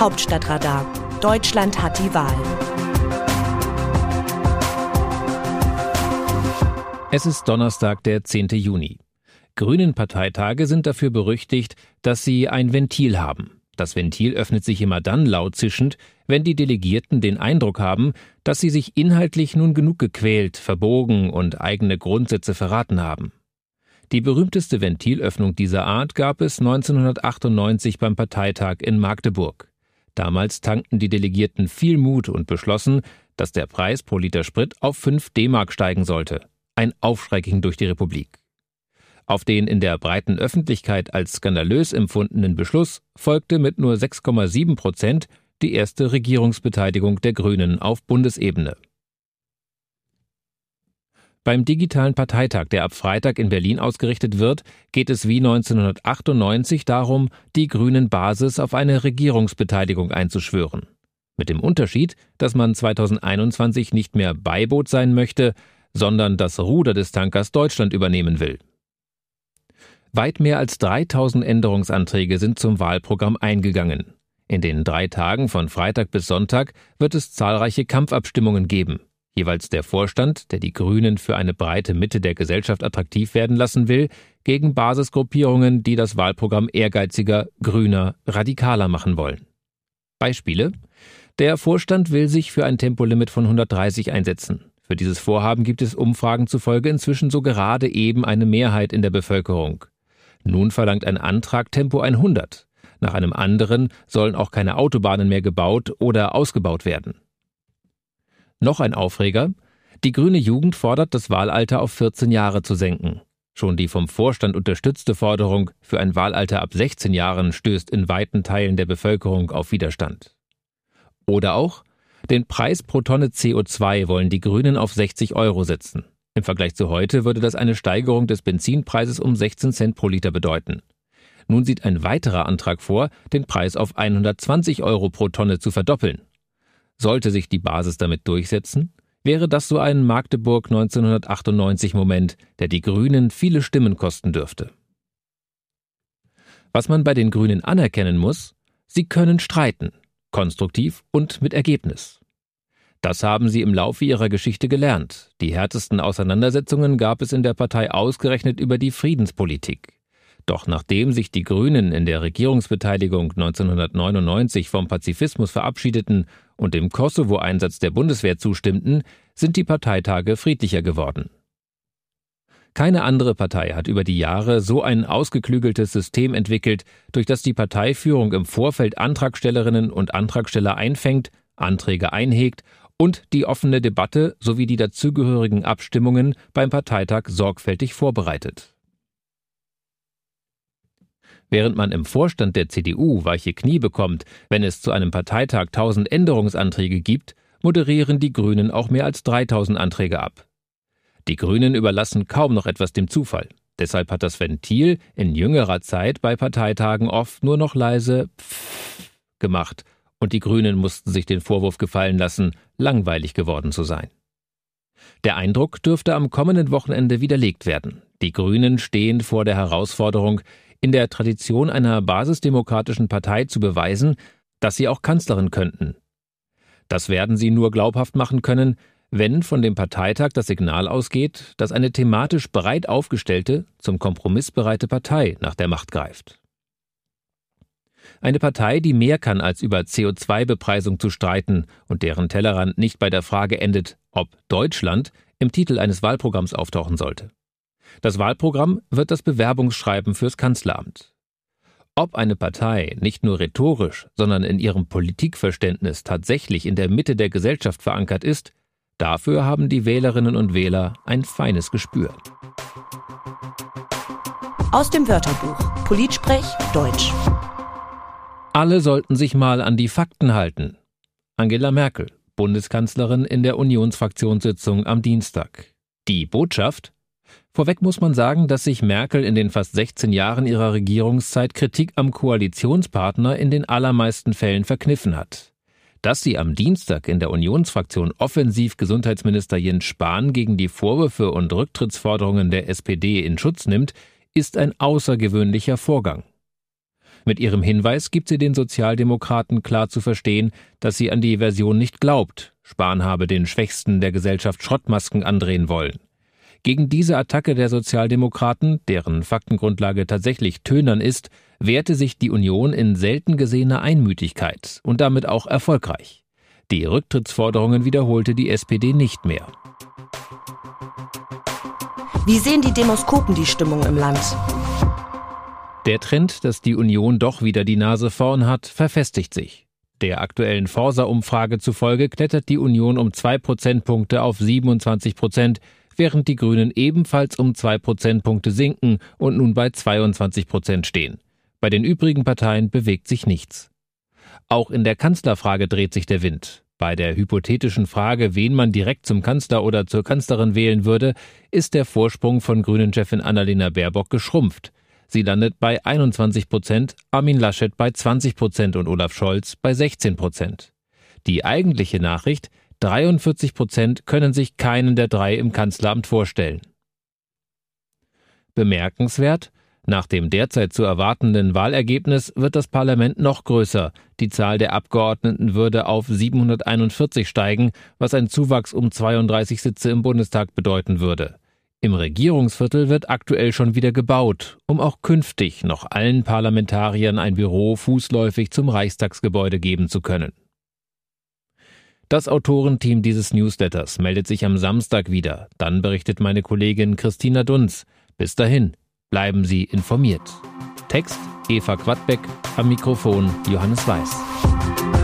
Hauptstadtradar. Deutschland hat die Wahl. Es ist Donnerstag, der 10. Juni. Grünen Parteitage sind dafür berüchtigt, dass sie ein Ventil haben. Das Ventil öffnet sich immer dann laut zischend, wenn die Delegierten den Eindruck haben, dass sie sich inhaltlich nun genug gequält, verbogen und eigene Grundsätze verraten haben. Die berühmteste Ventilöffnung dieser Art gab es 1998 beim Parteitag in Magdeburg. Damals tankten die Delegierten viel Mut und beschlossen, dass der Preis pro Liter Sprit auf 5 D-Mark steigen sollte. Ein Aufschrei ging durch die Republik. Auf den in der breiten Öffentlichkeit als skandalös empfundenen Beschluss folgte mit nur 6,7 Prozent die erste Regierungsbeteiligung der Grünen auf Bundesebene. Beim digitalen Parteitag, der ab Freitag in Berlin ausgerichtet wird, geht es wie 1998 darum, die grünen Basis auf eine Regierungsbeteiligung einzuschwören. Mit dem Unterschied, dass man 2021 nicht mehr Beiboot sein möchte, sondern das Ruder des Tankers Deutschland übernehmen will. Weit mehr als 3000 Änderungsanträge sind zum Wahlprogramm eingegangen. In den drei Tagen von Freitag bis Sonntag wird es zahlreiche Kampfabstimmungen geben. Jeweils der Vorstand, der die Grünen für eine breite Mitte der Gesellschaft attraktiv werden lassen will, gegen Basisgruppierungen, die das Wahlprogramm ehrgeiziger, grüner, radikaler machen wollen. Beispiele? Der Vorstand will sich für ein Tempolimit von 130 einsetzen. Für dieses Vorhaben gibt es Umfragen zufolge inzwischen so gerade eben eine Mehrheit in der Bevölkerung. Nun verlangt ein Antrag Tempo 100. Nach einem anderen sollen auch keine Autobahnen mehr gebaut oder ausgebaut werden. Noch ein Aufreger. Die grüne Jugend fordert, das Wahlalter auf 14 Jahre zu senken. Schon die vom Vorstand unterstützte Forderung für ein Wahlalter ab 16 Jahren stößt in weiten Teilen der Bevölkerung auf Widerstand. Oder auch, den Preis pro Tonne CO2 wollen die Grünen auf 60 Euro setzen. Im Vergleich zu heute würde das eine Steigerung des Benzinpreises um 16 Cent pro Liter bedeuten. Nun sieht ein weiterer Antrag vor, den Preis auf 120 Euro pro Tonne zu verdoppeln. Sollte sich die Basis damit durchsetzen, wäre das so ein Magdeburg 1998 Moment, der die Grünen viele Stimmen kosten dürfte. Was man bei den Grünen anerkennen muss, sie können streiten, konstruktiv und mit Ergebnis. Das haben sie im Laufe ihrer Geschichte gelernt. Die härtesten Auseinandersetzungen gab es in der Partei ausgerechnet über die Friedenspolitik. Doch nachdem sich die Grünen in der Regierungsbeteiligung 1999 vom Pazifismus verabschiedeten und dem Kosovo-Einsatz der Bundeswehr zustimmten, sind die Parteitage friedlicher geworden. Keine andere Partei hat über die Jahre so ein ausgeklügeltes System entwickelt, durch das die Parteiführung im Vorfeld Antragstellerinnen und Antragsteller einfängt, Anträge einhegt und die offene Debatte sowie die dazugehörigen Abstimmungen beim Parteitag sorgfältig vorbereitet. Während man im Vorstand der CDU weiche Knie bekommt, wenn es zu einem Parteitag tausend Änderungsanträge gibt, moderieren die Grünen auch mehr als 3000 Anträge ab. Die Grünen überlassen kaum noch etwas dem Zufall. Deshalb hat das Ventil in jüngerer Zeit bei Parteitagen oft nur noch leise Pfff gemacht und die Grünen mussten sich den Vorwurf gefallen lassen, langweilig geworden zu sein. Der Eindruck dürfte am kommenden Wochenende widerlegt werden. Die Grünen stehen vor der Herausforderung, in der Tradition einer basisdemokratischen Partei zu beweisen, dass sie auch Kanzlerin könnten. Das werden sie nur glaubhaft machen können, wenn von dem Parteitag das Signal ausgeht, dass eine thematisch breit aufgestellte, zum Kompromiss bereite Partei nach der Macht greift. Eine Partei, die mehr kann als über CO2-Bepreisung zu streiten und deren Tellerrand nicht bei der Frage endet, ob Deutschland im Titel eines Wahlprogramms auftauchen sollte. Das Wahlprogramm wird das Bewerbungsschreiben fürs Kanzleramt. Ob eine Partei nicht nur rhetorisch, sondern in ihrem Politikverständnis tatsächlich in der Mitte der Gesellschaft verankert ist, dafür haben die Wählerinnen und Wähler ein feines Gespür. Aus dem Wörterbuch Politsprech Deutsch. Alle sollten sich mal an die Fakten halten. Angela Merkel, Bundeskanzlerin in der Unionsfraktionssitzung am Dienstag. Die Botschaft? Vorweg muss man sagen, dass sich Merkel in den fast 16 Jahren ihrer Regierungszeit Kritik am Koalitionspartner in den allermeisten Fällen verkniffen hat. Dass sie am Dienstag in der Unionsfraktion offensiv Gesundheitsminister Jens Spahn gegen die Vorwürfe und Rücktrittsforderungen der SPD in Schutz nimmt, ist ein außergewöhnlicher Vorgang. Mit ihrem Hinweis gibt sie den Sozialdemokraten klar zu verstehen, dass sie an die Version nicht glaubt, Spahn habe den Schwächsten der Gesellschaft Schrottmasken andrehen wollen. Gegen diese Attacke der Sozialdemokraten, deren Faktengrundlage tatsächlich tönern ist, wehrte sich die Union in selten gesehener Einmütigkeit und damit auch erfolgreich. Die Rücktrittsforderungen wiederholte die SPD nicht mehr. Wie sehen die Demoskopen die Stimmung im Land? Der Trend, dass die Union doch wieder die Nase vorn hat, verfestigt sich. Der aktuellen Forsa-Umfrage zufolge klettert die Union um zwei Prozentpunkte auf 27 Prozent, während die Grünen ebenfalls um zwei Prozentpunkte sinken und nun bei 22 Prozent stehen. Bei den übrigen Parteien bewegt sich nichts. Auch in der Kanzlerfrage dreht sich der Wind. Bei der hypothetischen Frage, wen man direkt zum Kanzler oder zur Kanzlerin wählen würde, ist der Vorsprung von Grünen-Chefin Annalena Baerbock geschrumpft. Sie landet bei 21 Prozent, Armin Laschet bei 20 Prozent und Olaf Scholz bei 16 Prozent. Die eigentliche Nachricht, 43 Prozent können sich keinen der drei im Kanzleramt vorstellen. Bemerkenswert, nach dem derzeit zu erwartenden Wahlergebnis wird das Parlament noch größer. Die Zahl der Abgeordneten würde auf 741 steigen, was ein Zuwachs um 32 Sitze im Bundestag bedeuten würde. Im Regierungsviertel wird aktuell schon wieder gebaut, um auch künftig noch allen Parlamentariern ein Büro fußläufig zum Reichstagsgebäude geben zu können. Das Autorenteam dieses Newsletters meldet sich am Samstag wieder. Dann berichtet meine Kollegin Christina Dunz. Bis dahin, Bleiben Sie informiert. Text Eva Quadbeck, am Mikrofon Johannes Weiß.